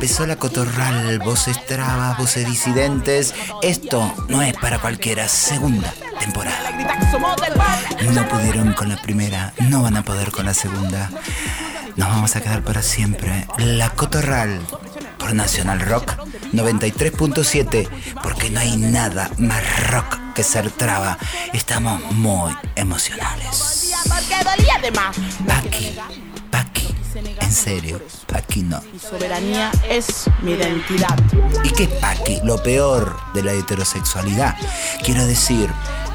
Empezó la cotorral, voces trabas, voces disidentes. Esto no es para cualquiera. Segunda temporada. No pudieron con la primera, no van a poder con la segunda. Nos vamos a quedar para siempre. La cotorral por Nacional Rock 93.7, porque no hay nada más rock que ser traba. Estamos muy emocionales. Paqui, en serio, Paqui no. Mi soberanía es mi identidad. ¿Y qué es Paqui? Lo peor de la heterosexualidad. Quiero decir,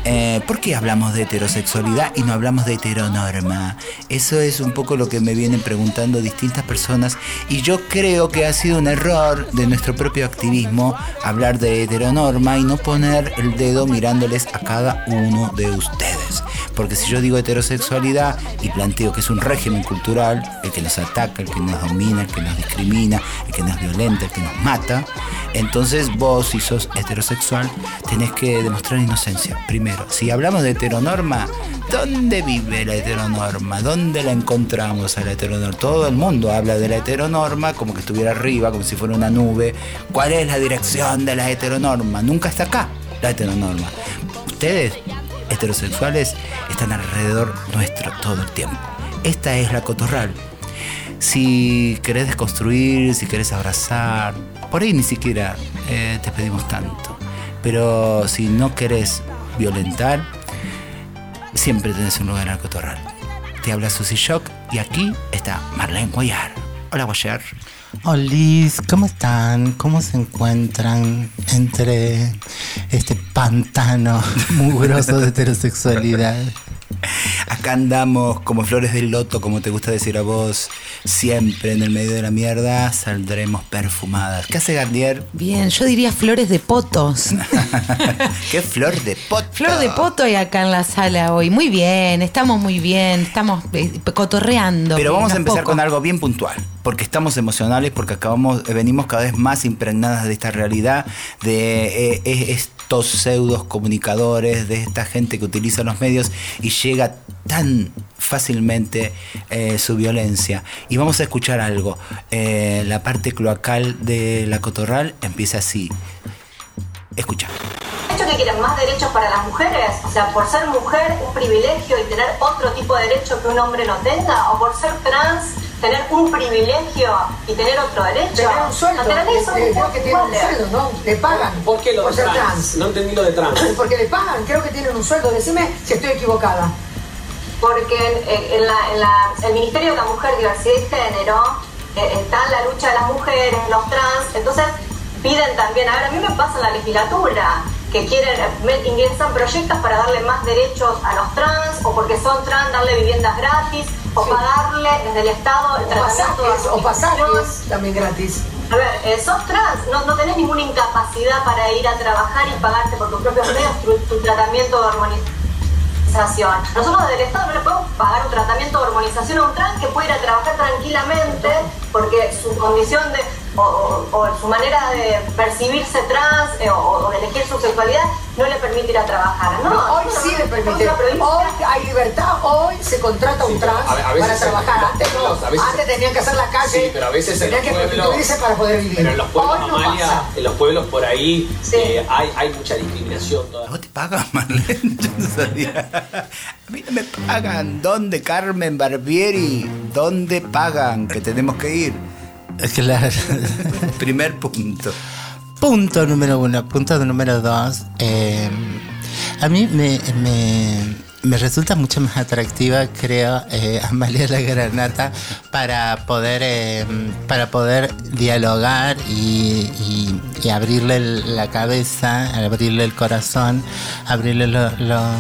eh, ¿por qué hablamos de heterosexualidad y no hablamos de heteronorma? Eso es un poco lo que me vienen preguntando distintas personas y yo creo que ha sido un error de nuestro propio activismo hablar de heteronorma y no poner el dedo mirándoles a cada uno de ustedes. Porque si yo digo heterosexualidad y planteo que es un régimen cultural, el que nos ataca, el que nos domina, el que nos discrimina, el que nos violenta, el que nos mata, entonces vos, si sos heterosexual, tenés que demostrar inocencia. Primero, si hablamos de heteronorma, ¿dónde vive la heteronorma? ¿Dónde la encontramos a la heteronorma? Todo el mundo habla de la heteronorma como que estuviera arriba, como si fuera una nube. ¿Cuál es la dirección de la heteronorma? Nunca está acá la heteronorma. Ustedes, heterosexuales, están alrededor nuestro todo el tiempo. Esta es la cotorral. Si querés desconstruir, si querés abrazar, por ahí ni siquiera eh, te pedimos tanto. Pero si no querés violentar, siempre tenés un lugar en el cotorral. Te habla Susy Shock y aquí está Marlene Guayar. Hola Guayar. Hola, ¿cómo están? ¿Cómo se encuentran entre este pantano mugroso de heterosexualidad? Acá andamos como flores del loto, como te gusta decir a vos, siempre en el medio de la mierda saldremos perfumadas. ¿Qué hace Garnier? Bien, yo diría flores de potos. ¿Qué flor de poto? Flor de poto hay acá en la sala hoy. Muy bien, estamos muy bien, estamos eh, cotorreando. Pero vamos a empezar poco. con algo bien puntual, porque estamos emocionales, porque acabamos, eh, venimos cada vez más impregnadas de esta realidad, de eh, eh, estos pseudos comunicadores, de esta gente que utiliza los medios y llega tan fácilmente eh, su violencia. Y vamos a escuchar algo. Eh, la parte cloacal de la cotorral empieza así. Escucha. hecho que quieren más derechos para las mujeres? O sea, por ser mujer, un privilegio y tener otro tipo de derecho que un hombre no tenga, o por ser trans, tener un privilegio y tener otro derecho. Tener un sueldo, La naturaleza eh, es creo que tienen un sueldo, ¿no? Le pagan ¿Por qué lo por de ser trans? trans. No entendí lo de trans. Porque le pagan, creo que tienen un sueldo. Decime si estoy equivocada. Porque en, en la- en la- el Ministerio de la Mujer, Diversidad y Género eh, está en la lucha de las mujeres, los trans, entonces piden también, a ver, a mí me pasa en la legislatura, que quieren, eh, me- ingresan proyectos para darle más derechos a los trans, o porque son trans, darle viviendas gratis, o pagarle desde el Estado el O tratamiento de pasajes, o pasajes también gratis. A ver, eh, sos trans, no, no tenés ninguna incapacidad para ir a trabajar y pagarte por tus propios medios tu, tu tratamiento de hormonización. Nosotros desde el Estado no le podemos pagar un tratamiento de hormonización a un trans que puede ir a trabajar tranquilamente porque su condición de, o, o- o su manera de percibirse trans eh, o, o de elegir su sexualidad no le permite ir a trabajar. No, No, hoy sí le permite. Hoy hay libertad, hoy se contrata un Sí, trans a- a veces para trabajar. Antes no, pueblos, a veces- antes tenían que hacer la calle, Sí, pero a veces en tenían los que pueblos- prostituirse para poder vivir. Pero en los pueblos, no Amalia, en los pueblos por ahí Sí. eh, hay, hay mucha discriminación. ¿A Toda. vos te pagan, Marlene? No. A mí no me pagan. ¿Dónde, Carmen Barbieri? ¿Dónde pagan? Que tenemos que ir. Claro. Primer punto. Punto número uno. Punto número dos. eh, a mí me, me- me resulta mucho más atractiva, creo, eh, Amalia la Granata para poder, eh, para poder dialogar y, y- y abrirle la cabeza, abrirle el corazón, abrirle lo- los,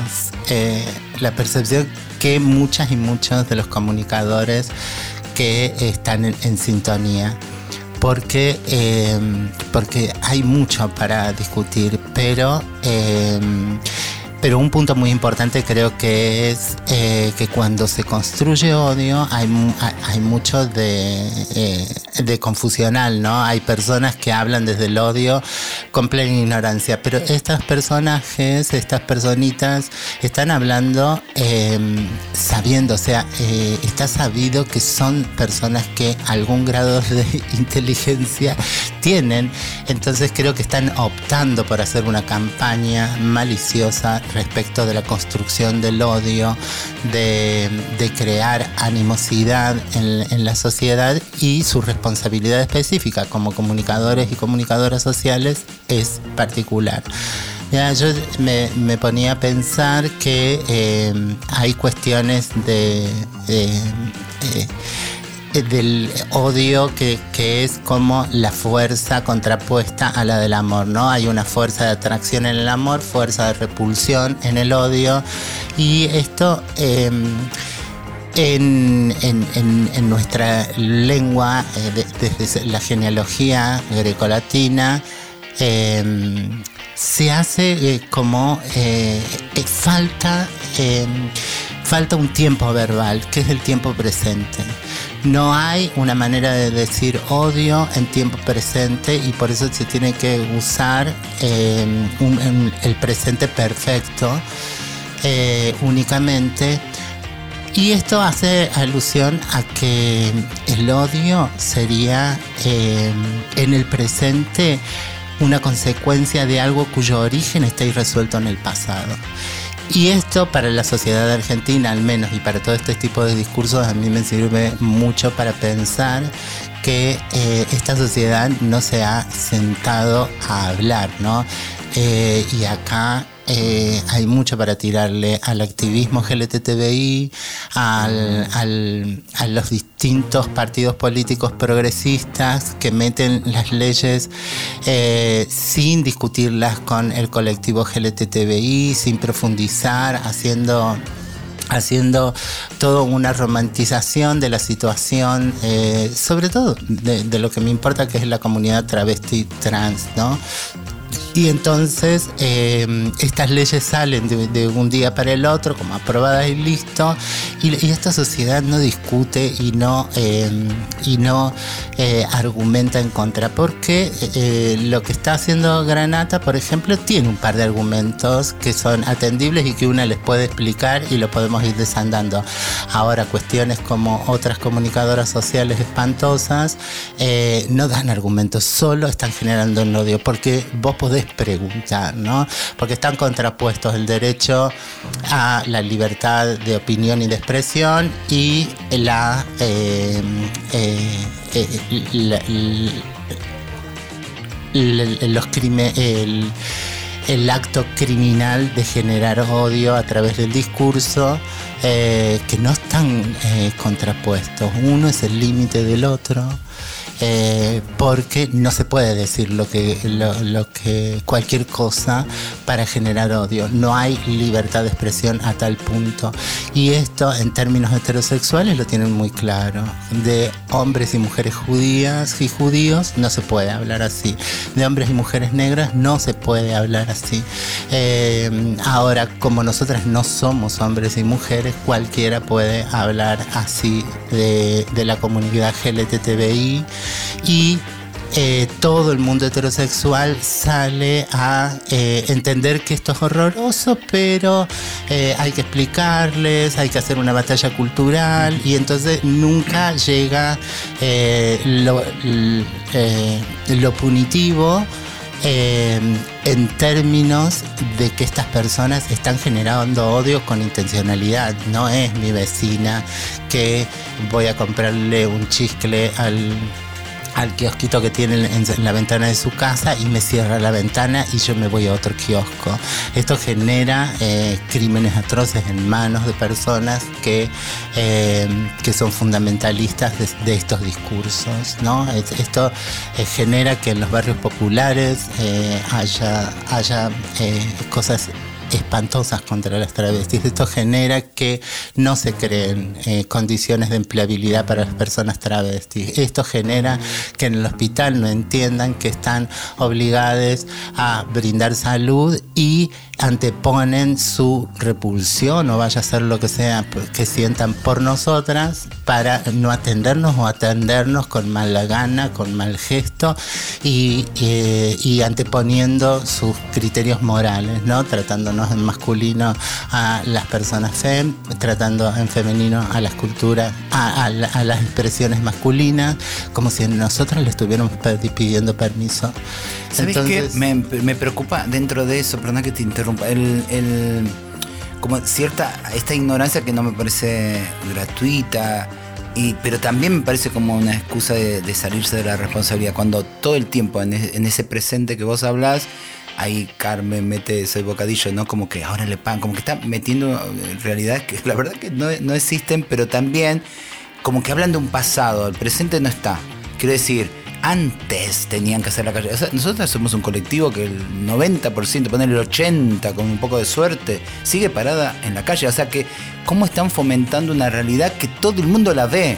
eh, la percepción que muchas y muchos de los comunicadores que están en- sintonía porque, eh, porque hay mucho para discutir, pero, eh, pero un punto muy importante creo que es eh, que cuando se construye odio hay, hay mucho de, eh, de confusional, ¿no? Hay personas que hablan desde el odio con plena ignorancia, pero estas personajes, estas personitas, están hablando eh, sabiendo, o sea, eh, está sabido que son personas que algún grado de inteligencia entonces creo que están optando por hacer una campaña maliciosa respecto de la construcción del odio, de, crear animosidad en, la sociedad y su responsabilidad específica como comunicadores y comunicadoras sociales es particular. Yo me, ponía a pensar que eh, hay cuestiones de, eh, del odio que, que es como la fuerza contrapuesta a la del amor, ¿no? Hay una fuerza de atracción en el amor, fuerza de repulsión en el odio y esto... eh, en, en- en- nuestra lengua, eh, de- desde la genealogía grecolatina, eh, se hace eh, como eh, falta, eh, falta un tiempo verbal, que es el tiempo presente. No hay una manera de decir odio en tiempo presente y por eso se tiene que usar un- un- el presente perfecto eh, únicamente. Y esto hace alusión a que el odio sería eh, en el presente una consecuencia de algo cuyo origen está irresuelto en el pasado. Y esto para la sociedad argentina al menos y para todo este tipo de discursos a mí me sirve mucho para pensar que eh, esta sociedad no se ha sentado a hablar, ¿no? Eh, y acá eh, hay mucho para tirarle al activismo GLTTBI, al- al- a los distintos partidos políticos progresistas que meten las leyes eh, sin discutirlas con el colectivo GLTTBI, sin profundizar, haciendo haciendo toda una romantización de la situación, eh, sobre todo de, de lo que me importa que es la comunidad travesti trans, ¿no? Y entonces eh, estas leyes salen de, un día para el otro como aprobadas y listo. Y, esta sociedad no discute y no, eh, y no eh, argumenta en contra. Porque eh, lo que está haciendo Granata, por ejemplo, tiene un par de argumentos que son atendibles y que una les puede explicar y lo podemos ir desandando. Ahora, cuestiones como otras comunicadoras sociales espantosas eh, no dan argumentos, solo están generando el odio. Porque vos podés preguntar, ¿no? Porque están contrapuestos el derecho a la libertad de opinión y de expresión y la, eh, eh, eh, los crimen, el, acto criminal de generar odio a través del discurso eh, que no están contrapuestos. Uno es el límite del otro. Eh, porque no se puede decir lo que, lo, que cualquier cosa para generar odio. No hay libertad de expresión a tal punto. Y esto en términos heterosexuales lo tienen muy claro. De hombres y mujeres judías y judíos no se puede hablar así. De hombres y mujeres negras no se puede hablar así. Eh, ahora, como nosotras no somos hombres y mujeres, cualquiera puede hablar así de, la comunidad GLTTBI y eh, todo el mundo heterosexual sale a eh, entender que esto es horroroso, pero eh, hay que explicarles, hay que hacer una batalla cultural y entonces nunca llega lo, lo punitivo en términos de que estas personas están generando odio con intencionalidad. No es mi vecina que voy a comprarle un chiscle al al kiosquito que tiene en, en la ventana de su casa y me cierra la ventana y yo me voy a otro kiosco. Esto genera eh, crímenes atroces en manos de personas que, eh, que son fundamentalistas de, estos discursos. ¿no? Es- Esto eh, genera que en los barrios populares eh, haya, haya cosas espantosas contra las travestis. Esto genera que no se creen eh, condiciones de empleabilidad para las personas travestis. Esto genera que en el hospital no entiendan que están obligadas a brindar salud y anteponen su repulsión o vaya a ser lo que sea que sientan por nosotras para no atendernos o atendernos con mala gana, con mal gesto y, eh, y anteponiendo sus criterios morales, ¿no? Tratándonos en masculino a las personas fem, tratando en femenino a las culturas, a, a la- a las expresiones masculinas, como si nosotros le estuviéramos pidiendo permiso. ¿Sabes qué? Me, me preocupa dentro de eso, perdón que te interrumpa, el, el- como cierta, esta ignorancia que no me parece gratuita, y, pero también me parece como una excusa de, salirse de la responsabilidad, cuando todo el tiempo en, en ese presente que vos hablas, ahí Carmen mete ese bocadillo, ¿no? Como que ahora le pagan, como que está metiendo eh, realidades que la verdad que no, no existen, pero también como que hablan de un pasado, el presente no está. Quiero decir, antes tenían que hacer la calle. Nosotros somos un colectivo que el 90%, ponerle el 80% con un poco de suerte, sigue parada en la calle. O sea que, ¿cómo están fomentando una realidad que todo el mundo la ve?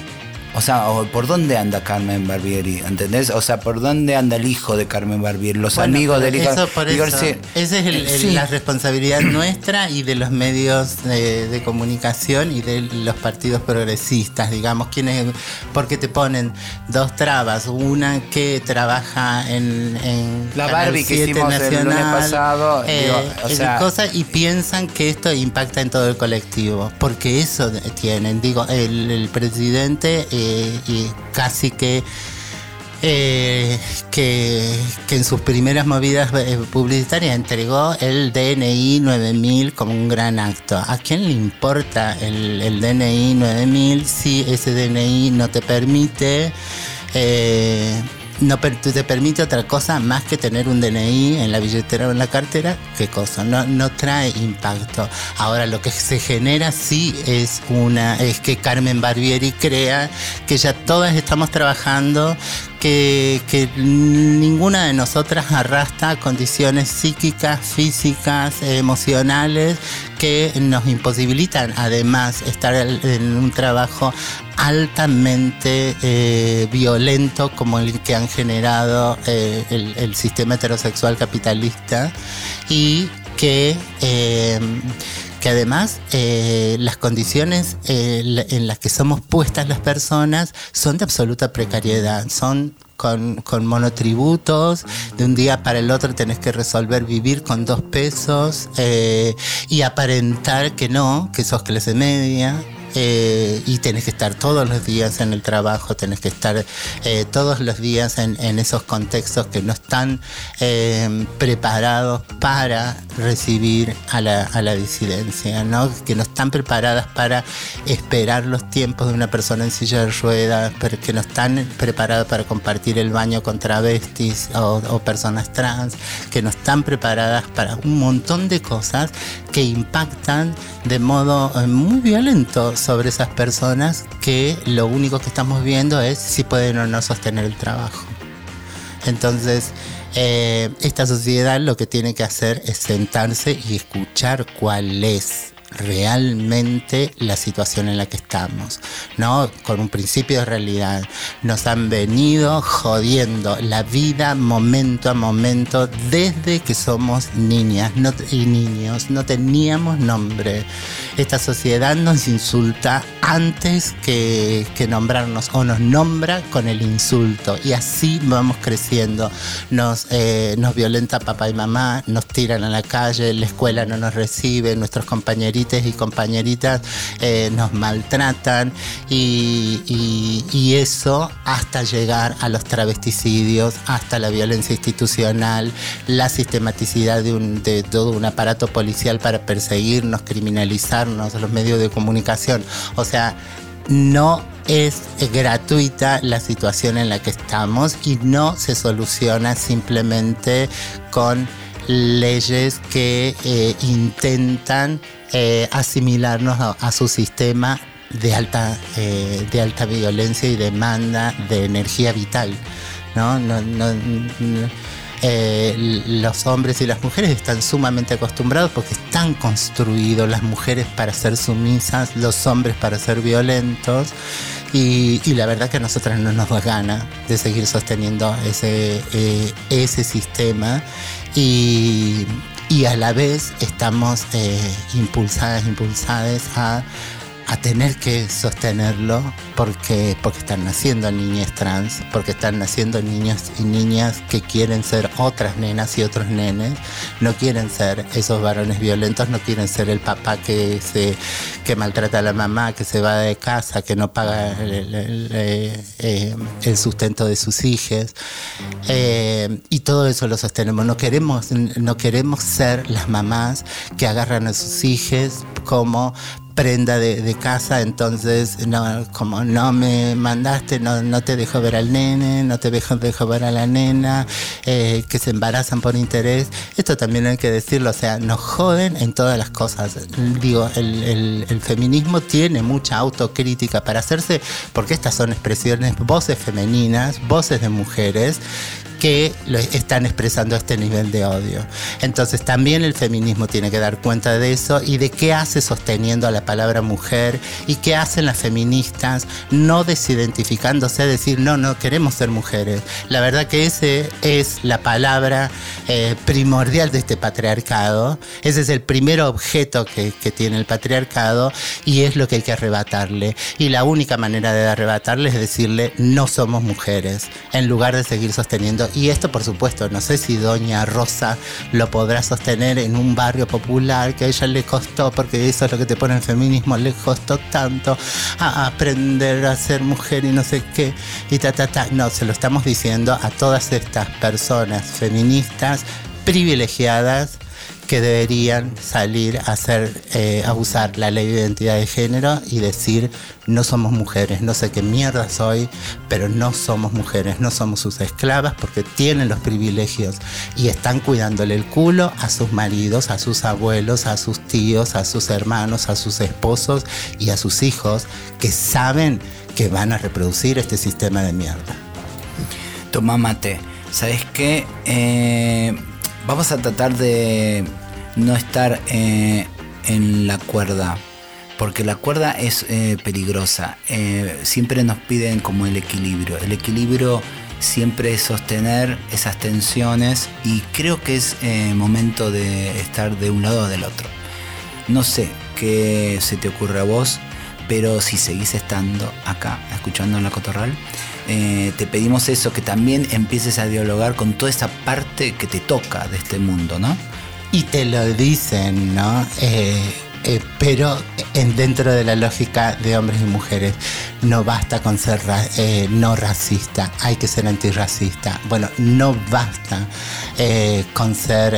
O sea, o ¿por dónde anda Carmen Barbieri? ¿Entendés? O sea, ¿por dónde anda el hijo de Carmen Barbieri? Los Bueno, amigos del hijo. eso por sí. Esa es el- el- Sí. la responsabilidad nuestra y de los medios de, de comunicación y de los partidos progresistas, digamos, quienes, porque te ponen dos trabas, una que trabaja en, en La Barbie que 7 hicimos el lunes Nacional, pasado, eh, digo, o sea- cosas, y piensan que esto impacta en todo el colectivo, porque eso tienen, digo, el, el presidente eh, y casi que eh, que, que en sus primeras movidas eh, publicitarias entregó el DNI 9000 como un gran acto. ¿A quién le importa el, DNI 9000 si ese DNI no te permite... eh, no te permite otra cosa más que tener un DNI en la billetera o en la cartera, ¿qué cosa? No, no trae impacto. Ahora lo que se genera sí es una, es que Carmen Barbieri crea que ya todas estamos trabajando, que, ninguna de nosotras arrastra condiciones psíquicas, físicas, emocionales que nos imposibilitan además estar en un trabajo altamente eh, violento como el que han generado eh, el, el sistema heterosexual capitalista y que, eh, que además eh, las condiciones eh, en las que somos puestas las personas son de absoluta precariedad, son con, con monotributos, de un día para el otro tenés que resolver vivir con dos pesos eh, y aparentar que no, que sos clase media. Eh, y tenés que estar todos los días en el trabajo, tenés que estar eh, todos los días en, esos contextos que no están eh, preparados para recibir a la, a la disidencia, ¿no? que no están preparadas para esperar los tiempos de una persona en silla de ruedas, que no están preparadas para compartir el baño con travestis o, o personas trans, que no están preparadas para un montón de cosas que impactan de modo muy violento sobre esas personas que lo único que estamos viendo es si pueden o no sostener el trabajo. Entonces, eh, esta sociedad lo que tiene que hacer es sentarse y escuchar cuál es realmente la situación en la que estamos, ¿no? Con un principio de realidad. Nos han venido jodiendo la vida momento a momento desde que somos niñas no- y niños. No teníamos nombre. Esta sociedad nos insulta antes que, que nombrarnos o nos nombra con el insulto y así vamos creciendo. Nos, eh, nos violenta papá y mamá, nos tiran a la calle, la escuela no nos recibe, nuestros compañeritos y compañeritas eh, nos maltratan y, eso hasta llegar a los travesticidios, hasta la violencia institucional, la sistematicidad de todo un aparato policial para perseguirnos, criminalizarnos, los medios de comunicación. O sea, no es gratuita la situación en la que estamos y no se soluciona simplemente con leyes que eh, intentan eh, asimilarnos a, su sistema de alta, eh, de alta violencia y demanda de energía vital. no- eh, los hombres y las mujeres están sumamente acostumbrados porque están construidos las mujeres para ser sumisas, los hombres para ser violentos. Y, la verdad que a nosotras no nos da gana de seguir sosteniendo ese, eh, ese sistema. Y, y a la vez estamos eh, impulsadas, impulsadas a, a tener que sostenerlo porque, porque están naciendo niñas trans, porque están naciendo niños y niñas que quieren ser otras nenas y otros nenes, no quieren ser esos varones violentos, no quieren ser el papá que, se, que maltrata a la mamá, que se va de casa, que no paga el, eh, eh, sustento de sus hijos. Eh, y todo eso lo sostenemos. No queremos, no queremos ser las mamás que agarran a sus hijos como prenda de, casa, entonces no, como no me mandaste, no, no te dejo ver al nene, no te dejo, dejo ver a la nena, eh, que se embarazan por interés. Esto también hay que decirlo, o sea, nos joden en todas las cosas. Digo, el- el feminismo tiene mucha autocrítica para hacerse, porque estas son expresiones, voces femeninas, voces de mujeres que lo están expresando este nivel de odio. Entonces también el feminismo tiene que dar cuenta de eso y de qué hace sosteniendo a la palabra mujer y qué hacen las feministas no desidentificándose, decir, no, no queremos ser mujeres. La verdad que ese es la palabra eh, primordial de este patriarcado, ese es el primer objeto que, que tiene el patriarcado y es lo que hay que arrebatarle. Y la única manera de arrebatarle es decirle, no somos mujeres, en lugar de seguir sosteniendo. Y esto, por supuesto, no sé si doña Rosa lo podrá sostener en un barrio popular que a ella le costó, porque eso es lo que te pone el feminismo, le costó tanto a aprender a ser mujer y no sé qué, y ta, ta, ta. No, se lo estamos diciendo a todas estas personas feministas privilegiadas que deberían salir a hacer, eh, a usar la ley de identidad de género y decir no somos mujeres, no sé qué mierda soy, pero no somos mujeres, no somos sus esclavas porque tienen los privilegios y están cuidándole el culo a sus maridos, a sus abuelos, a sus tíos, a sus hermanos, a sus esposos y a sus hijos que saben que van a reproducir este sistema de mierda. Toma mate. ¿Sabes qué? Eh, vamos a tratar de no estar eh, en la cuerda. Porque la cuerda es eh, peligrosa. Eh, siempre nos piden como el equilibrio. El equilibrio siempre es sostener esas tensiones y creo que es momento de estar de un lado o del otro. No sé qué se te ocurre a vos, pero si seguís estando acá, escuchando en la cotorral, eh, te pedimos eso, que también empieces a dialogar con toda esa parte que te toca de este mundo, ¿no? Y te lo dicen, ¿no? Eh, eh, pero en, dentro de la lógica de hombres y mujeres, no basta con ser no racista, hay que ser antirracista. Bueno, no basta con ser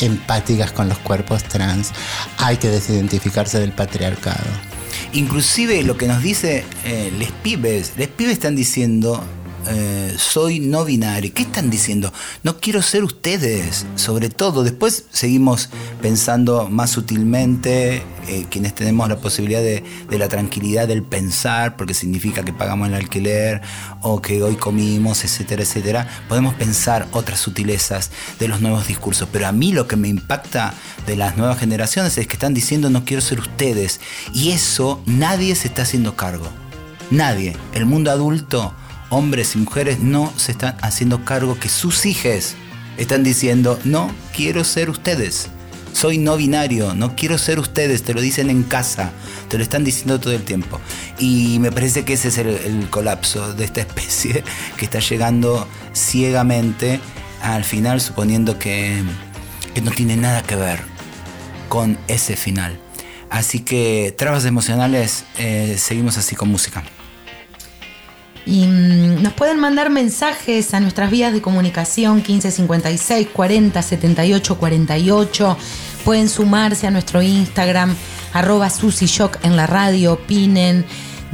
empáticas con los cuerpos trans, hay que desidentificarse del patriarcado. Inclusive lo que nos dice eh, les pibes, les pibes están diciendo eh, soy no binario. ¿Qué están diciendo? No quiero ser ustedes, sobre todo. Después seguimos pensando más sutilmente, eh, quienes tenemos la posibilidad de, de la tranquilidad del pensar, porque significa que pagamos el alquiler o que hoy comimos, etcétera, etcétera. Podemos pensar otras sutilezas de los nuevos discursos. Pero a mí lo que me impacta de las nuevas generaciones es que están diciendo no quiero ser ustedes. Y eso nadie se está haciendo cargo. Nadie. El mundo adulto, hombres y mujeres, no se están haciendo cargo que sus hijos están diciendo no quiero ser ustedes. Soy no binario, no quiero ser ustedes, te lo dicen en casa, te lo están diciendo todo el tiempo. Y me parece que ese es el, colapso de esta especie que está llegando ciegamente al final, suponiendo que, que no tiene nada que ver con ese final. Así que, trabas emocionales, eh, seguimos así con música. Y mm, nos pueden mandar mensajes a nuestras vías de comunicación 1556 40 78 48. Pueden sumarse a nuestro Instagram, arroba Shock en la radio, opinen,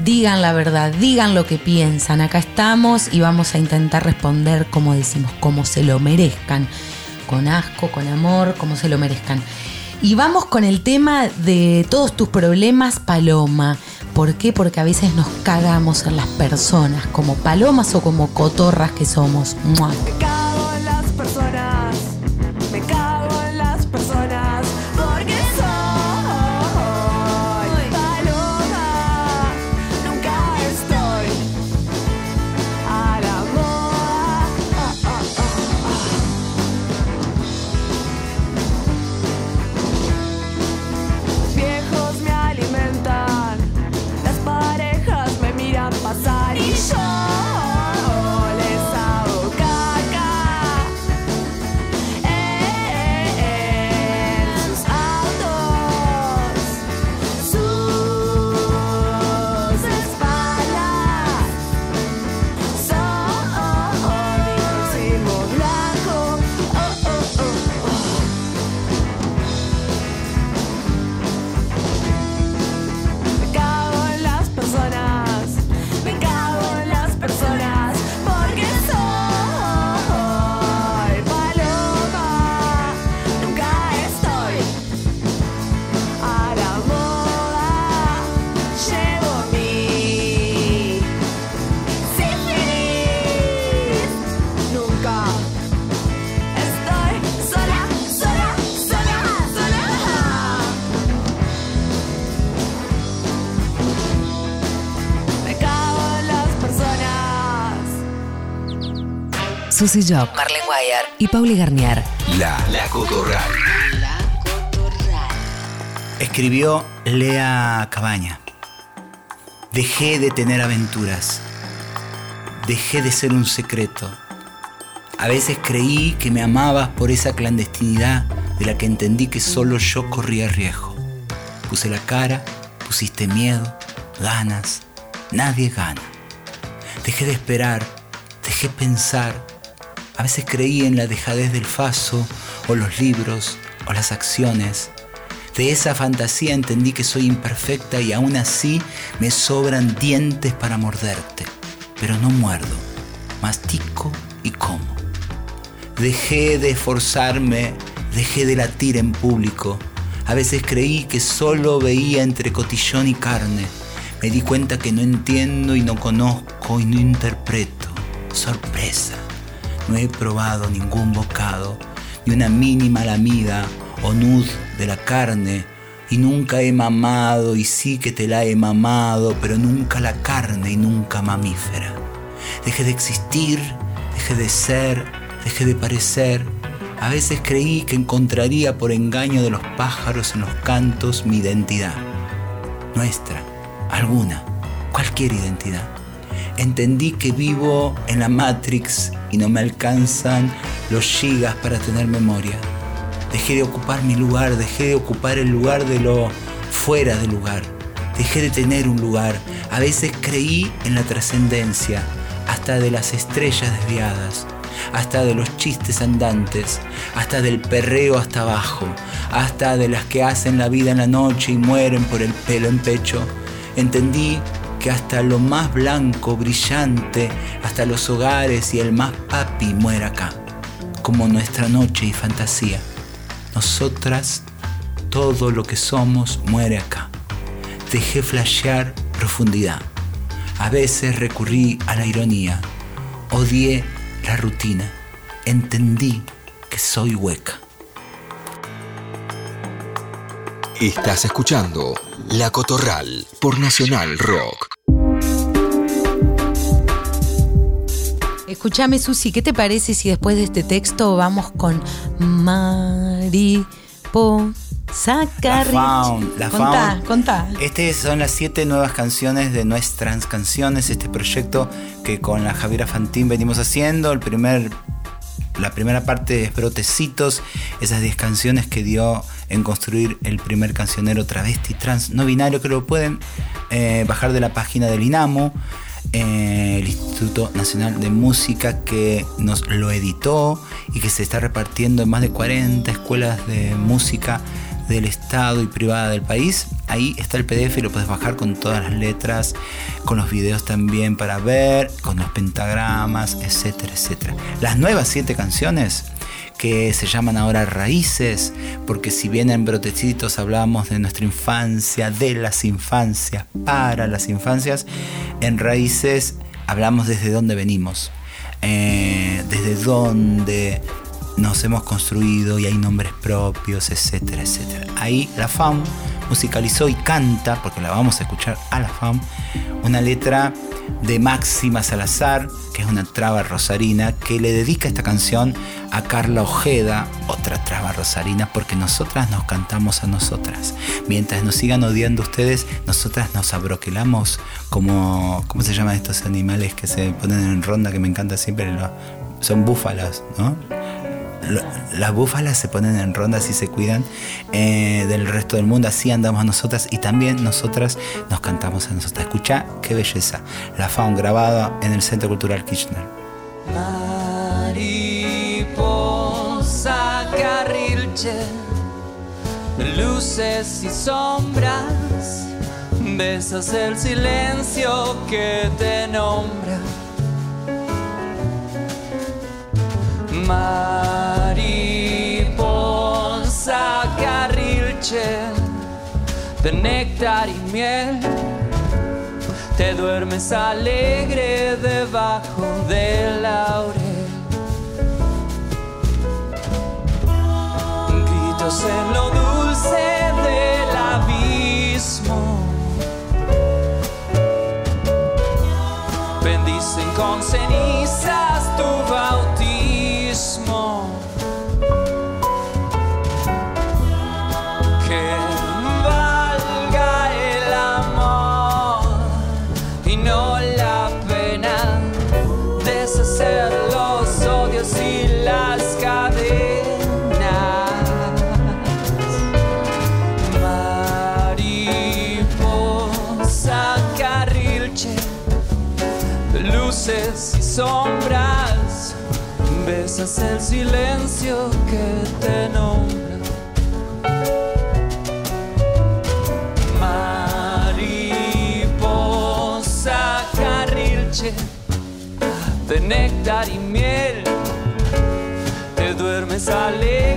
digan la verdad, digan lo que piensan. Acá estamos y vamos a intentar responder, como decimos, como se lo merezcan. Con asco, con amor, como se lo merezcan. Y vamos con el tema de todos tus problemas, Paloma. ¿Por qué? Porque a veces nos cagamos en las personas, como palomas o como cotorras que somos. Susy Job, Marlene Guayar y Pauli Garnier. La, la Cotorral. Escribió Lea Cabaña. Dejé de tener aventuras. Dejé de ser un secreto. A veces creí que me amabas por esa clandestinidad de la que entendí que solo yo corría riesgo. Puse la cara, pusiste miedo, ganas. Nadie gana. Dejé de esperar, dejé pensar. A veces creí en la dejadez del faso, o los libros, o las acciones. De esa fantasía entendí que soy imperfecta y aún así me sobran dientes para morderte. Pero no muerdo, mastico y como. Dejé de esforzarme, dejé de latir en público. A veces creí que solo veía entre cotillón y carne. Me di cuenta que no entiendo y no conozco y no interpreto. Sorpresa. No he probado ningún bocado, ni una mínima lamida o nud de la carne, y nunca he mamado y sí que te la he mamado, pero nunca la carne y nunca mamífera. Dejé de existir, dejé de ser, dejé de parecer. A veces creí que encontraría por engaño de los pájaros en los cantos mi identidad. Nuestra, alguna, cualquier identidad. Entendí que vivo en la Matrix y no me alcanzan los gigas para tener memoria. Dejé de ocupar mi lugar, dejé de ocupar el lugar de lo fuera del lugar. Dejé de tener un lugar. A veces creí en la trascendencia, hasta de las estrellas desviadas, hasta de los chistes andantes, hasta del perreo hasta abajo, hasta de las que hacen la vida en la noche y mueren por el pelo en pecho. Entendí que hasta lo más blanco, brillante, hasta los hogares y el más papi muere acá, como nuestra noche y fantasía. Nosotras, todo lo que somos muere acá. Dejé flashear profundidad. A veces recurrí a la ironía. Odié la rutina. Entendí que soy hueca. Estás escuchando La Cotorral por Nacional Rock. Escúchame, Susi, ¿qué te parece si después de este texto vamos con Mariposa La Carriche? Faun, la contá, contá. Estas son las siete nuevas canciones de nuestras canciones, este proyecto que con la Javiera Fantín venimos haciendo. El primer, la primera parte es Brotecitos, esas 10 canciones que dio en construir el primer cancionero travesti trans no binario que lo pueden eh, bajar de la página del INAMU. eh, el Instituto Nacional de Música que nos lo editó y que se está repartiendo en más de 40 escuelas de música del Estado y privada del país. Ahí está el PDF y lo puedes bajar con todas las letras, con los videos también para ver, con los pentagramas, etcétera, etcétera. Las nuevas siete canciones que se llaman ahora Raíces, porque si bien en Brotecitos hablábamos de nuestra infancia, de las infancias, para las infancias, en Raíces hablamos desde dónde venimos, eh, desde dónde nos hemos construido y hay nombres propios, etcétera, etcétera. Ahí la FAM musicalizó y canta, porque la vamos a escuchar a la FAM, una letra de Máxima Salazar, que es una traba rosarina, que le dedica esta canción a Carla Ojeda, otra traba rosarina, porque nosotras nos cantamos a nosotras. Mientras nos sigan odiando ustedes, nosotras nos abroquelamos como, ¿cómo se llaman estos animales que se ponen en ronda, que me encanta siempre? Son búfalas, ¿no? Las búfalas se ponen en rondas y se cuidan eh, del resto del mundo. Así andamos nosotras y también nosotras nos cantamos a nosotras. Escucha qué belleza. La faun grabada en el Centro Cultural Kirchner. Mariposa carrilche, luces y sombras, besas el silencio que te nombra. Mariposa carrilche, de néctar y miel. Te duermes alegre debajo del laurel. Gritos en lo dulce del abismo. bendicen con cenizas tu bautismo. Besas el silencio que te nombra. Mariposa carrilche de néctar y miel, te duermes alegre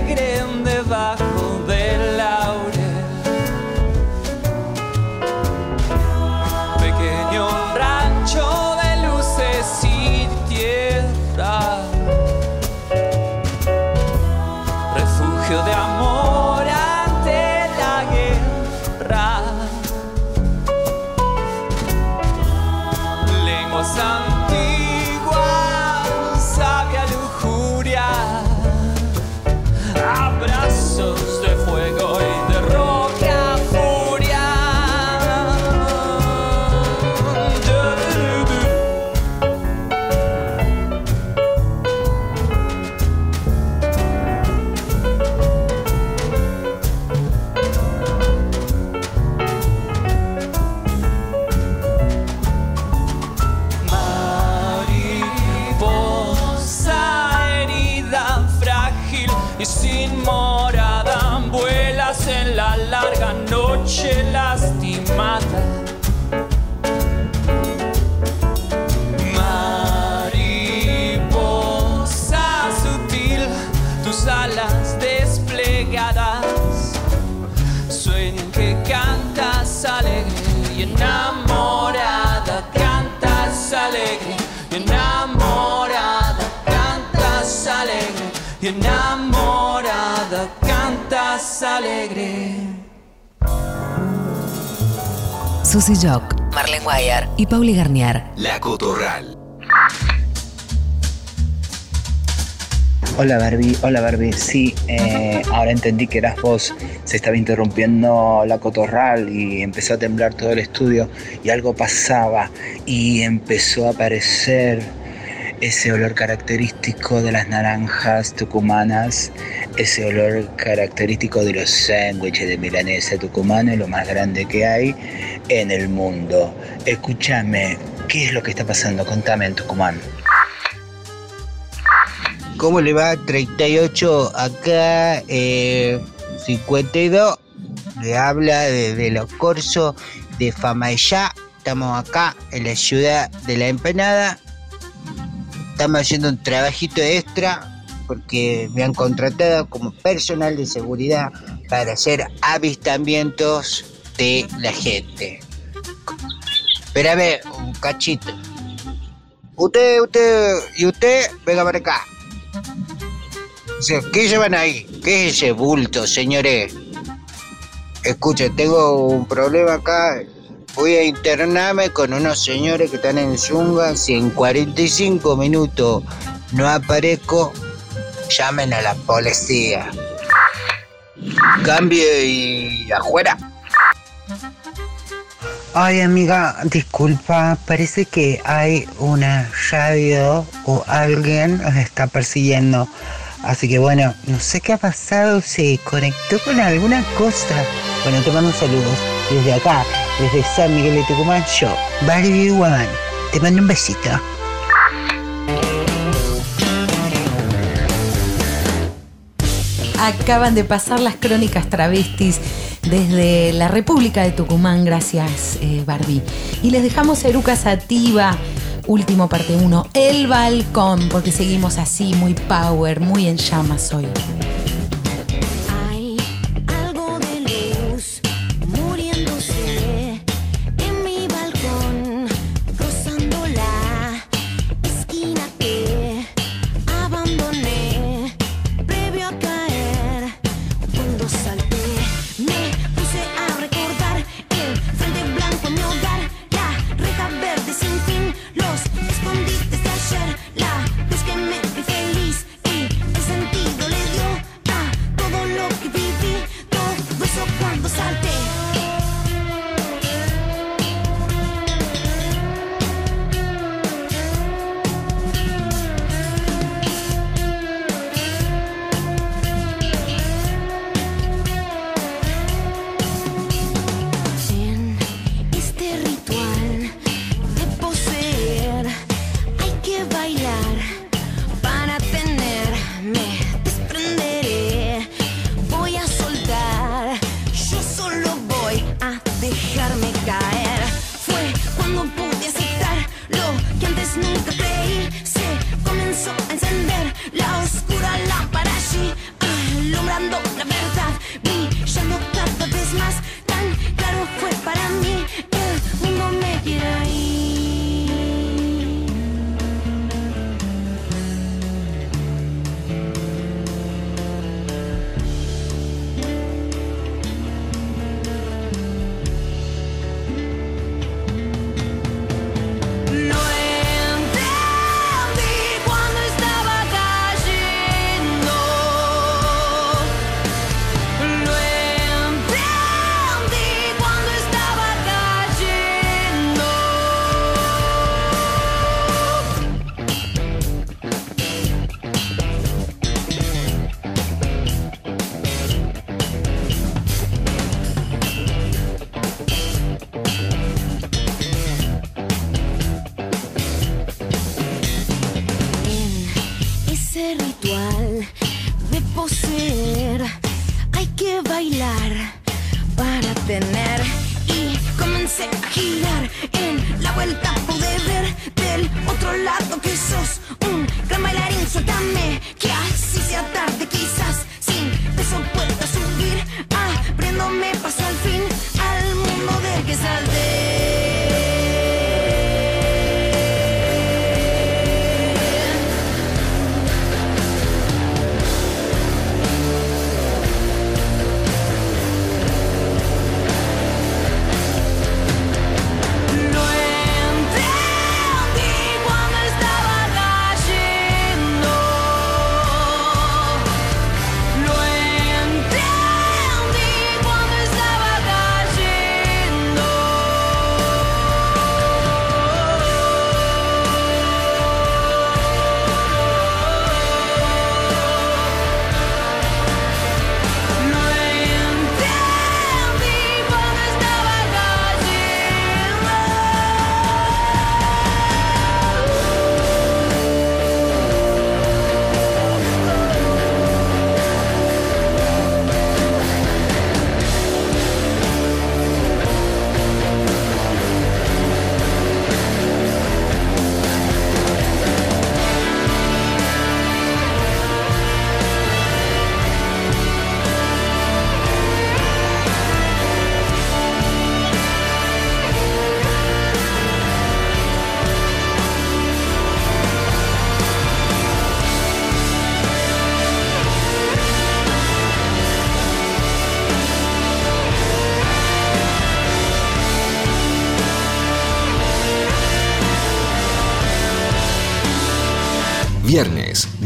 alas desplegadas sueñan que cantas alegre y enamorada, cantas alegre y enamorada, cantas alegre y enamorada, cantas alegre. Susy Jock, Marlene Guayar y Pauli Garnier. La Cotorral. Hola Barbie, hola Barbie. Sí, eh, ahora entendí que eras vos. Se estaba interrumpiendo la cotorral y empezó a temblar todo el estudio y algo pasaba y empezó a aparecer ese olor característico de las naranjas tucumanas, ese olor característico de los sándwiches de milanesa tucumana, lo más grande que hay en el mundo. Escúchame, ¿qué es lo que está pasando? Contame en Tucumán. ¿Cómo le va? 38 acá, eh, 52. Le habla desde los corsos de Famaillá. Estamos acá en la ciudad de la empanada. Estamos haciendo un trabajito extra porque me han contratado como personal de seguridad para hacer avistamientos de la gente. Espérame un cachito. Usted, usted, y usted, venga para acá. ¿Qué llevan ahí? ¿Qué es ese bulto, señores? Escuche, tengo un problema acá. Voy a internarme con unos señores que están en Zunga. Si en 45 minutos no aparezco, llamen a la policía. Cambio y afuera. Ay, amiga, disculpa, parece que hay una radio o alguien nos está persiguiendo. Así que bueno, no sé qué ha pasado, se conectó con alguna cosa. Bueno, te mando saludos desde acá, desde San Miguel de Tucumán, yo, Barbie Guamán. Te mando un besito. Acaban de pasar las crónicas travestis desde la República de Tucumán, gracias eh, Barbie. Y les dejamos Eruca Sativa, último parte 1, el balcón, porque seguimos así, muy power, muy en llamas hoy.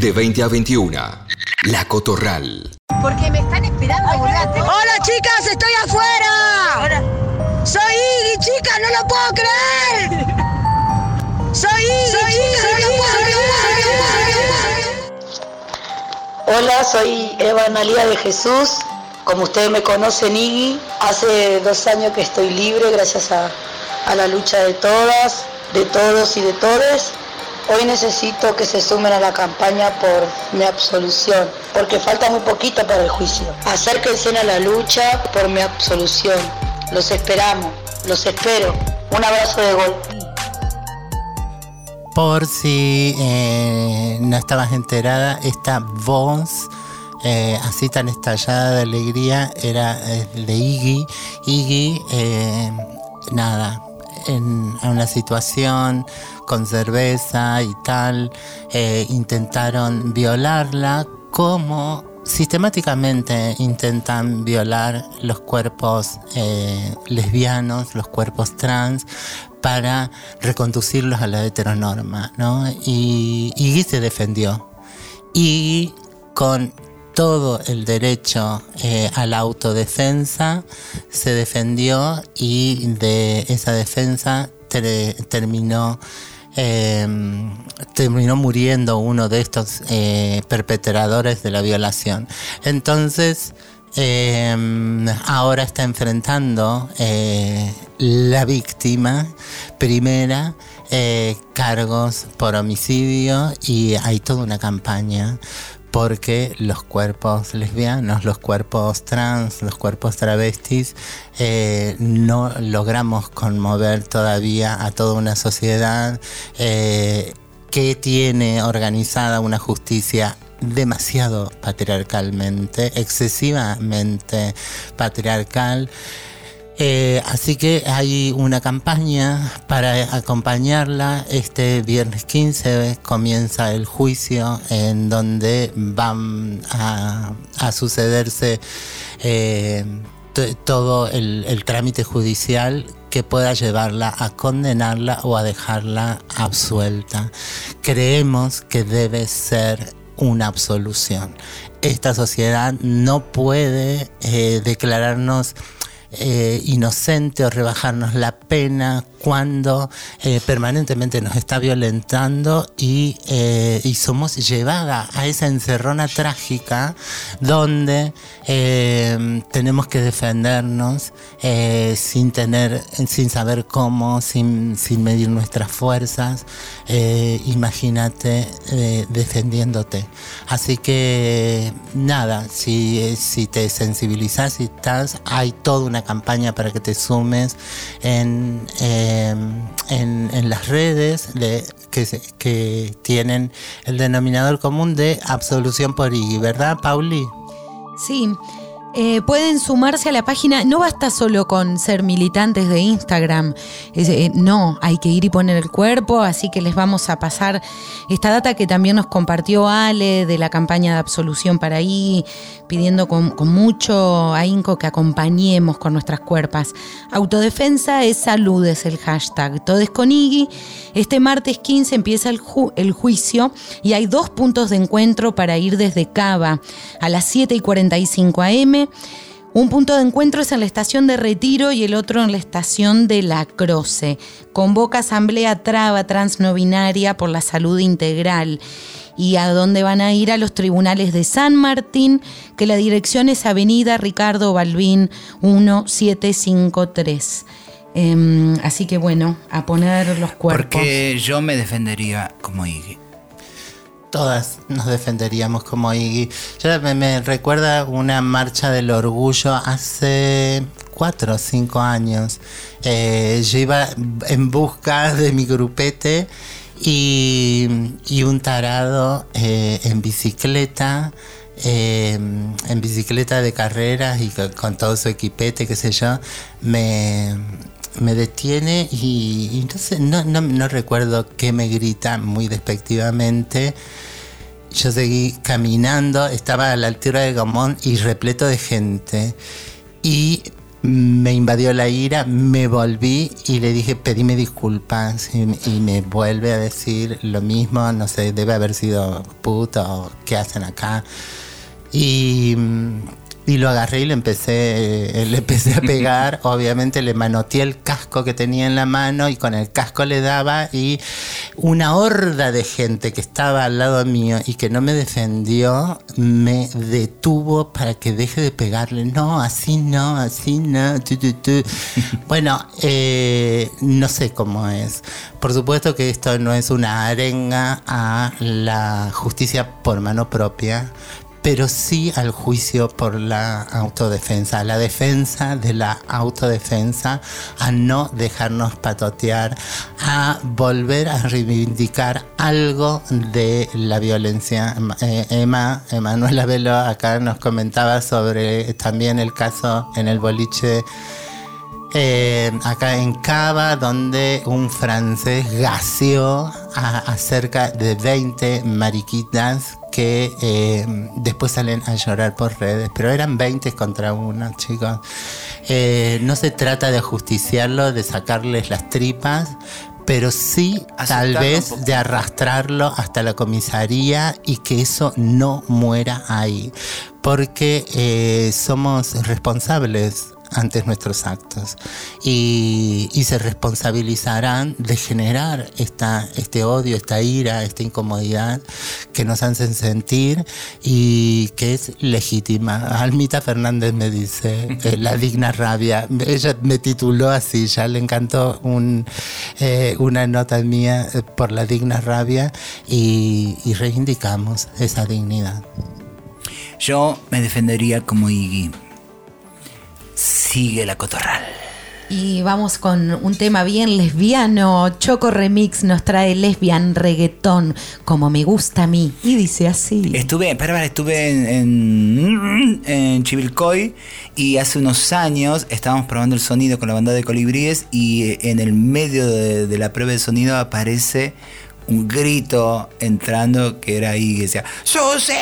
De 20 a 21. La Cotorral. Porque me están esperando, Hola chicas, estoy afuera. Soy Iggy, chicas, no lo puedo creer. Soy Iggy, soy chicas, no lo puedo creer. Hola, soy Eva Analía de Jesús. Como ustedes me conocen, Iggy, hace dos años que estoy libre gracias a, a la lucha de todas, de todos y de todes. Hoy necesito que se sumen a la campaña por mi absolución, porque falta muy poquito para el juicio. Acérquense a la lucha por mi absolución. Los esperamos, los espero. Un abrazo de gol. Por si eh, no estabas enterada, esta voz eh, así tan estallada de alegría era eh, de Iggy. Iggy, nada, en una situación con cerveza y tal, eh, intentaron violarla como sistemáticamente intentan violar los cuerpos eh, lesbianos, los cuerpos trans, para reconducirlos a la heteronorma, ¿no? Y Iggy se defendió. Y con todo el derecho eh, a la autodefensa se defendió y de esa defensa ter- terminó eh, terminó muriendo uno de estos eh, perpetradores de la violación. Entonces, eh, ahora está enfrentando eh, la víctima primera cargos por homicidio y hay toda una campaña porque los cuerpos lesbianos, los cuerpos trans, los cuerpos travestis, eh, no logramos conmover todavía a toda una sociedad eh, que tiene organizada una justicia demasiado patriarcalmente, excesivamente patriarcal. Eh, así que hay una campaña para acompañarla. Este viernes 15 comienza el juicio en donde van a, sucederse eh, todo el, el trámite judicial que pueda llevarla a condenarla o a dejarla absuelta. Creemos que debe ser una absolución. Esta sociedad no puede eh, declararnos eh, inocente o rebajarnos la pena cuando eh, permanentemente nos está violentando y, eh, y somos llevada a esa encerrona trágica donde eh, tenemos que defendernos sin tener, sin saber cómo, sin, sin medir nuestras fuerzas. Imagínate defendiéndote. Así que nada, si, si te sensibilizas, si estás, hay toda una campaña para que te sumes en, en, en las redes de, que, que tienen el denominador común de absolución por I, ¿verdad, Pauli? Sí. Eh, pueden sumarse a la página, no basta solo con ser militantes de Instagram, eh, no, hay que ir y poner el cuerpo, así que les vamos a pasar esta data que también nos compartió Ale de la campaña de absolución para ahí, pidiendo con, mucho ahínco que acompañemos con nuestras cuerpas. Autodefensa es salud, es el hashtag. Todes con Iggy. Este martes 15 empieza el, ju- el juicio y hay dos puntos de encuentro para ir desde Cava a las 7 y 45 am. Un punto de encuentro es en la estación de Retiro y el otro en la estación de La Croce. Convoca Asamblea Traba Transnovinaria por la Salud Integral. ¿Y a dónde van a ir? A los tribunales de San Martín, que la dirección es Avenida Ricardo Balbín 1753. Em, así que bueno, a poner los cuerpos. Porque yo me defendería como Iggy. Todas nos defenderíamos como Iggy. Yo me, me recuerda una marcha del orgullo hace cuatro o cinco años. Eh, yo iba en busca de mi grupete y, un tarado eh, en bicicleta. eh, en bicicleta de carreras y con, todo su equipete, qué sé yo, me, me detiene y, y no, no, recuerdo qué me grita muy despectivamente. Yo seguí caminando, estaba a la altura de Gamón y repleto de gente. Y me invadió la ira, me volví y le dije, pedime disculpas. Y, y me vuelve a decir lo mismo, no sé, debe haber sido puto, ¿qué hacen acá? Y, mm, y lo agarré y le empecé, eh, le empecé a pegar. Obviamente le manoteé el casco que tenía en la mano y con el casco le daba. Y una horda de gente que estaba al lado mío y que no me defendió, me detuvo para que deje de pegarle. No, así no, así no. tu, tu, tu. Bueno, eh, no sé cómo es. Por supuesto que esto no es una arenga a la justicia por mano propia, pero sí al juicio por la autodefensa, a la defensa de la autodefensa, a no dejarnos patotear, a volver a reivindicar algo de la violencia. Eh, Emma, Emanuela Velo acá nos comentaba sobre también el caso en el boliche eh, acá en Cava, donde un francés gaseó a, a cerca de 20 mariquitas que eh, después salen a llorar por redes, pero eran 20 contra uno, chicos. Eh, no se trata de justiciarlo, de sacarles las tripas, pero sí tal vez de arrastrarlo hasta la comisaría y que eso no muera ahí, porque eh, somos responsables ante nuestros actos y, y se responsabilizarán de generar esta, este odio, esta ira, esta incomodidad que nos hacen sentir y que es legítima. Almita Fernández me dice, eh, la digna rabia, ella me tituló así, ya le encantó eh, una nota mía eh, por la digna rabia y, y reivindicamos esa dignidad. Yo me defendería como Iggy. Sigue la cotorral. Y vamos con un tema bien lesbiano. Choco Remix nos trae lesbian reggaetón, como me gusta a mí. Y dice así. Estuve, espera, estuve en, en, en Chivilcoy y hace unos años estábamos probando el sonido con la banda de colibríes y eh, en el medio de, de la prueba de sonido aparece un grito entrando que era ahí que decía ¡Susi!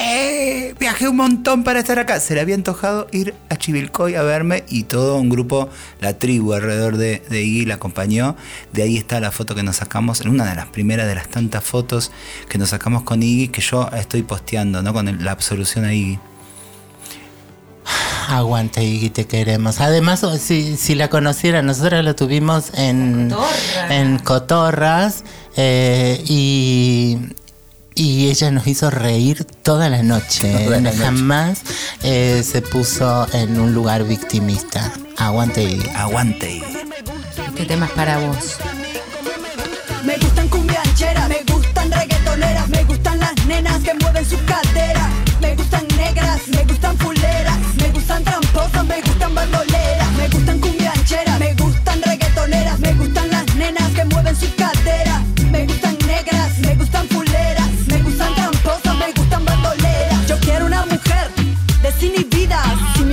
Viajé un montón para estar acá. Se le había antojado ir a Chivilcoy a verme y todo un grupo, la tribu alrededor de, de Iggy la acompañó. De ahí está la foto que nos sacamos, en una de las primeras de las tantas fotos que nos sacamos con Iggy que yo estoy posteando, ¿no? Con el- la absolución a Iggy. Aguante Iggy, te queremos. Además, si, si la conociera, nosotros la tuvimos en Cotorra. en Cotorras eh, y, y ella nos hizo reír toda la noche. Toda la noche. Jamás eh, se puso en un lugar victimista. Aguante Iggy. Aguante Iggy. Este tema es para vos. Me gustan cumbiancheras, me gustan reggaetoneras, me gustan las nenas que mueven sus caderas.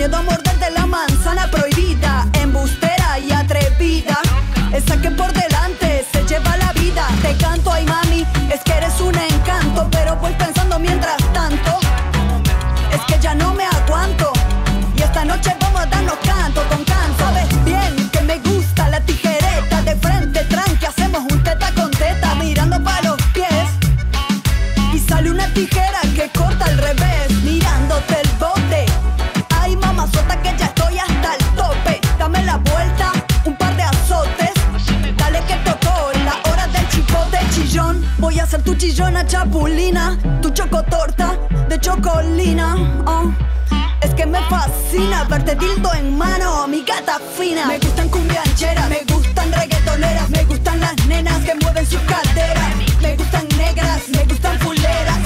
Miedo a morderte la manzana prohibida, embustera y atrevida. Esa que por delante se lleva la vida. Te canto, ay mami, es que eres un encanto, pero voy pensando chapulina, tu chocotorta de chocolina. oh. Es que me fascina verte dildo en mano, mi gata fina. Me gustan cumbiancheras, me gustan reggaetoneras, me gustan las nenas que mueven sus caderas. Me gustan negras, me gustan fuleras,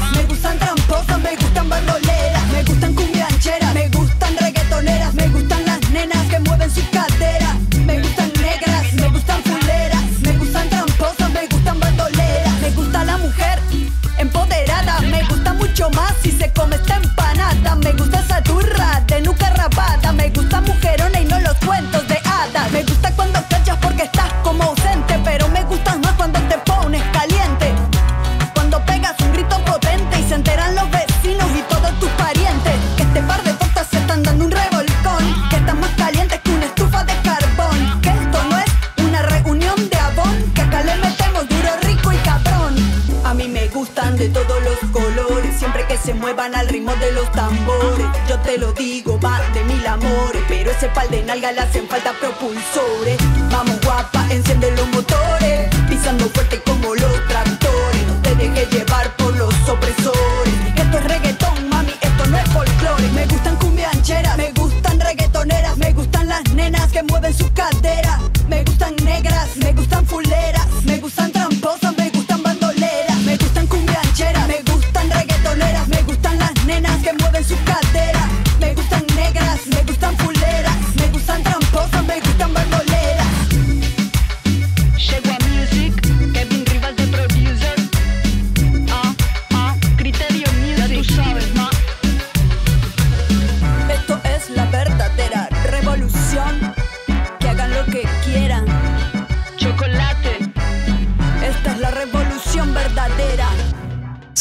nalga le hacen falta propulsores.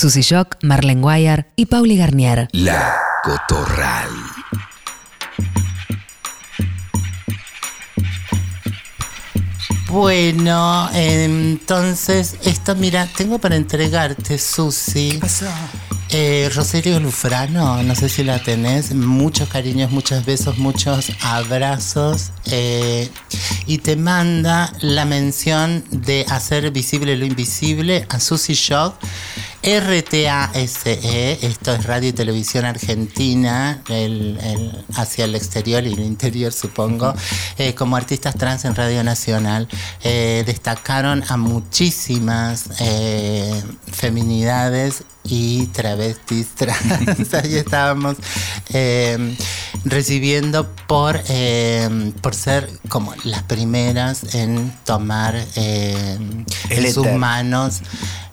Susy Shock, Marlene Guayar y Pauli Garnier. La Cotorral. Bueno, entonces, esto, mira, tengo para entregarte, Susi. ¿Qué pasó? Eh, Rosario Lufrano, no sé si la tenés, muchos cariños, muchos besos, muchos abrazos. eh, y te manda la mención de hacer visible lo invisible a Susi Shock, RTASE, esto es Radio y Televisión Argentina, el- el- hacia el exterior y el interior supongo, eh, como artistas trans en Radio Nacional. Eh, destacaron a muchísimas eh, feminidades y travestis trans. Ahí estábamos eh, recibiendo por, eh, por ser como las primeras en tomar eh, en sus manos.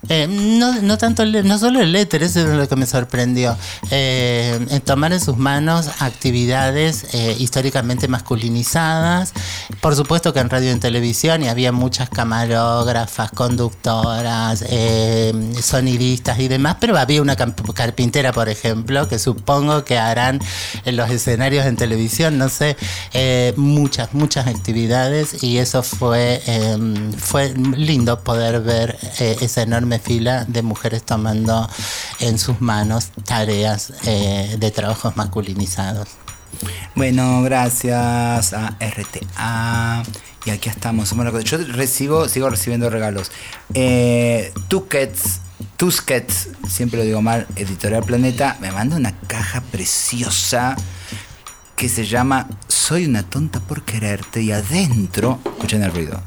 no, no tanto no solo el éter, eso es lo que me sorprendió. eh, tomar en sus manos actividades eh, históricamente masculinizadas. Por supuesto que en radio y en televisión y había muchas camarógrafas, conductoras, eh, sonidistas y demás, pero había una carpintera, por ejemplo, que supongo que harán en los escenarios en televisión, no sé, muchas, muchas actividades y eso fue, fue lindo poder ver esa enorme fila de mujeres tomando en sus manos tareas eh, de trabajos masculinizados. Bueno, gracias a RTA. Y aquí estamos. Yo recibo, sigo recibiendo regalos. Eh, Tusquets, Tusquets, siempre lo digo mal, Editorial Planeta, me manda una caja preciosa que se llama Soy una tonta por quererte. Y adentro, escuchen el ruido.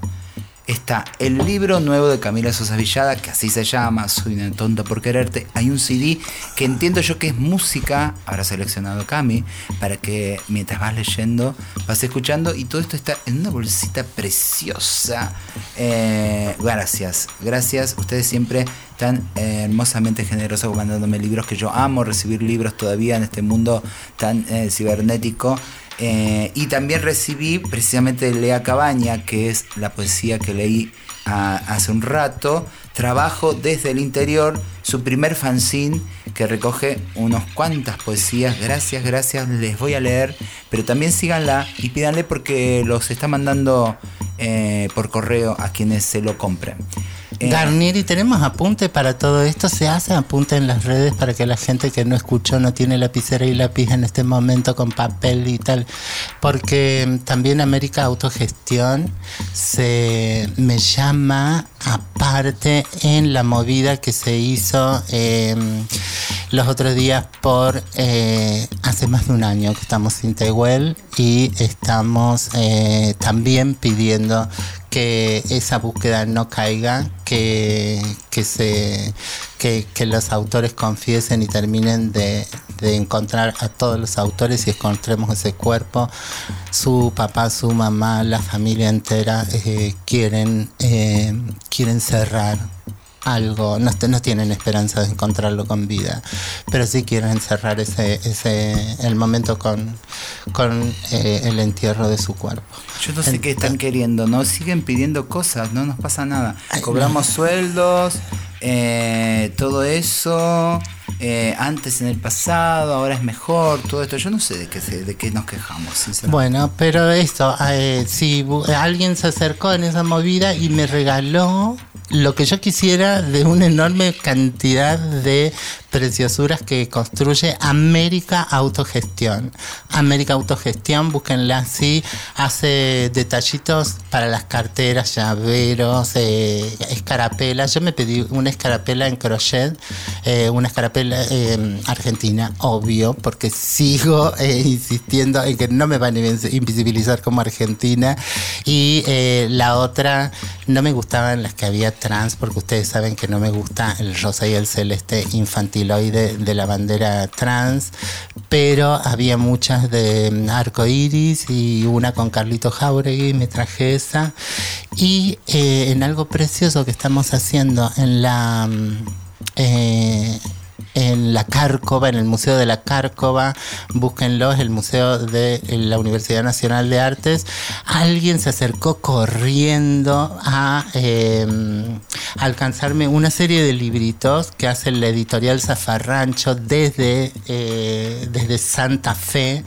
Está el libro nuevo de Camila Sosa Villada, que así se llama, Soy una tonta por quererte. Hay un CD que entiendo yo que es música, habrá seleccionado Cami, para que mientras vas leyendo, vas escuchando y todo esto está en una bolsita preciosa. Eh, gracias, gracias. Ustedes siempre tan eh, hermosamente generosos mandándome libros que yo amo recibir libros todavía en este mundo tan eh, cibernético. Eh, y también recibí precisamente Lea Cabaña, que es la poesía que leí ah, hace un rato. Trabajo desde el interior, su primer fanzine que recoge unos cuantas poesías. Gracias, gracias, les voy a leer. Pero también síganla y pídanle porque los está mandando eh, por correo a quienes se lo compren. Eh, Garnier, y tenemos apunte para todo esto. Se hace apunte en las redes para que la gente que no escuchó, no tiene lapicera y lápiz en este momento con papel y tal. Porque mm, también América Autogestión se me llama aparte en la movida que se hizo eh, los otros días por eh, hace más de un año que estamos sin Tehuel y estamos eh, también pidiendo que esa búsqueda no caiga, que, que, se, que, los autores confiesen y terminen de, de encontrar a todos los autores y encontremos ese cuerpo. Su papá, su mamá, la familia entera eh, quieren, eh, quieren cerrar algo, no, no tienen esperanza de encontrarlo con vida, pero sí quieren cerrar ese, ese el momento con, con eh, el entierro de su cuerpo. Yo no sé qué están queriendo, ¿no? Siguen pidiendo cosas, no nos pasa nada. Cobramos sueldos, eh, todo eso, eh, antes en el pasado, ahora es mejor, todo esto. Yo no sé de qué, de qué nos quejamos, sinceramente. Bueno, pero esto, si alguien se acercó en esa movida y me regaló lo que yo quisiera de una enorme cantidad de preciosuras que construye América Autogestión. América Autogestión, búsquenla así, hace detallitos para las carteras, llaveros, eh, escarapelas. Yo me pedí una escarapela en crochet, eh, una escarapela eh, argentina, obvio, porque sigo eh, insistiendo en que no me van a invisibilizar como argentina. Y eh, la otra, no me gustaban las que había trans, porque ustedes saben que no me gusta el rosa y el celeste de la bandera trans, pero había muchas de mm, arco iris y una con Carlito Jauregui, me traje esa. Y eh, en algo precioso que estamos haciendo en la. mm, eh, en la Cárcova, en el Museo de la Cárcova, búsquenlo, es el Museo de la Universidad Nacional de Artes. Alguien se acercó corriendo a eh, alcanzarme una serie de libritos que hace la editorial Zafarrancho desde, eh, desde Santa Fe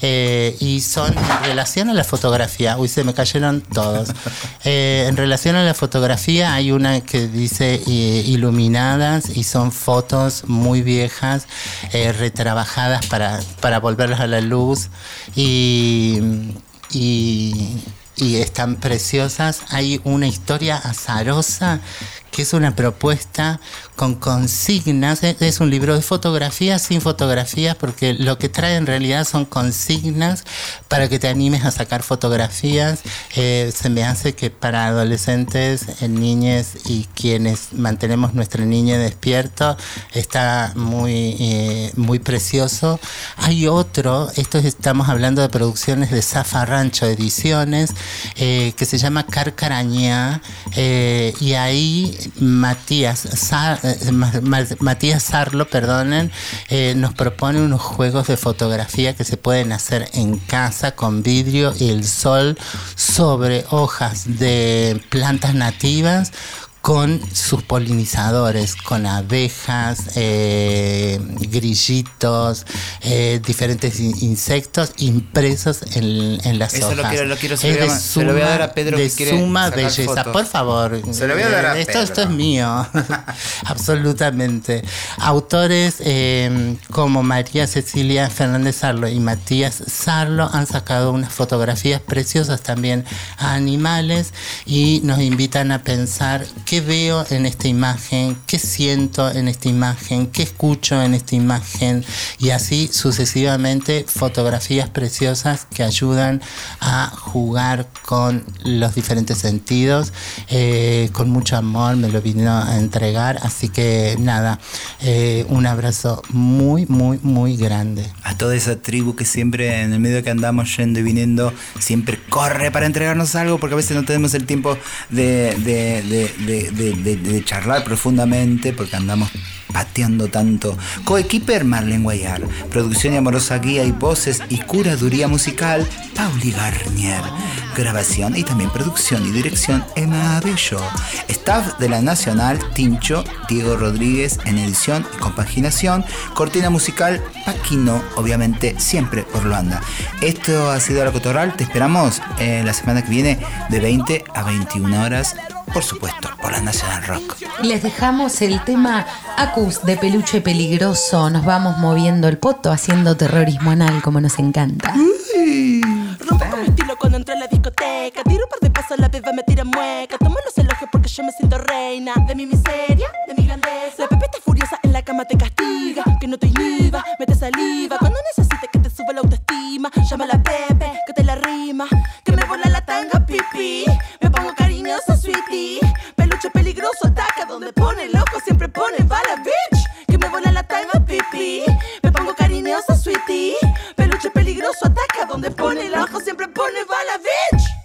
eh, y son en relación a la fotografía. Uy, se me cayeron todos. Eh, en relación a la fotografía hay una que dice eh, iluminadas y son fotos muy viejas, eh, retrabajadas para, para volverlas a la luz y, y están preciosas. Hay una historia azarosa que es una propuesta con consignas. Es un libro de fotografías sin fotografías, porque lo que trae en realidad son consignas para que te animes a sacar fotografías. Eh, se me hace que para adolescentes, eh, niñas y quienes mantenemos nuestra niña despierto, está muy, eh, muy precioso. Hay otro, esto es- estamos hablando de producciones de Zafa Rancho Ediciones, que se llama Carcarañá, y ahí Matías, eh, Ma- Ma- Matías Sarlo, perdonen, eh, nos propone unos juegos de fotografía que se pueden hacer en casa con vidrio y el sol sobre hojas de plantas nativas con sus polinizadores, con abejas, eh, grillitos, eh, diferentes in- insectos impresos en, en las Eso hojas. lo quiero- lo quiero, es de se lo voy a dar a Pedro de que suma belleza. fotos. Por favor, Se lo voy a dar a esto, Pedro. esto es mío, absolutamente. Autores eh, como María Cecilia Fernández Sarlo y Matías Sarlo han sacado unas fotografías preciosas también a animales y nos invitan a pensar qué veo en esta imagen, qué siento en esta imagen, qué escucho en esta imagen y así sucesivamente fotografías preciosas que ayudan a jugar con los diferentes sentidos. Eh, con mucho amor me lo vino a entregar, así que nada, eh, un abrazo muy, muy, muy grande. a toda esa tribu que siempre en el medio que andamos yendo y viniendo siempre corre para entregarnos algo porque a veces no tenemos el tiempo de- de- charlar profundamente porque andamos pateando tanto. Coequiper Marlene Guayar, producción y amorosa guía y voces y curaduría musical Pauli Garnier, grabación y también producción y dirección Emma Bello, staff de la Nacional Tincho Diego Rodríguez en edición y compaginación, cortina musical Paquino, obviamente siempre por Luanda. Esto ha sido La Cotorral, te esperamos eh, la semana que viene de 20 a 21 horas, por supuesto, por la Nacional Rock. Les dejamos el tema Acus de peluche peligroso. Nos vamos moviendo el poto haciendo terrorismo anal como nos encanta. Rompo con mi estilo cuando entro a la discoteca. Tiro un par de pasos, la beba me tira mueca. Tomo los elogios porque yo me siento reina. De mi miseria, de mi grandeza. La pepita furiosa en la cama te castiga. Que no te inhiba, mete saliva. Cuando necesites que te suba la autoestima, llama a la Pepe, que te la rima. Que me vuela la tanga, pipí. Cariñosa, sweetie. Peluche peligroso, ataca donde pone el ojo, siempre pone bala, bitch. Que me vuela la tanga, pipí. Me pongo cariñosa, sweetie. Peluche peligroso, ataca donde pone el ojo, siempre pone bala, bitch.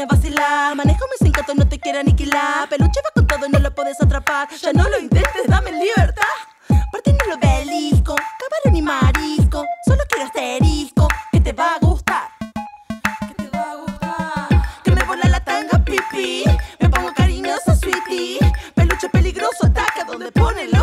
A vacilar. Manejo mis encantos, no te quiero aniquilar. Peluche va con todo y no lo puedes atrapar. Ya no lo intentes, dame libertad. Parte no lo belisco, camarón y marisco. Solo quiero asterisco, que te va a gustar. Que te va a gustar. Que me vuela la tanga, pipí. Me pongo cariñosa, sweetie. Peluche peligroso, ataca donde pone el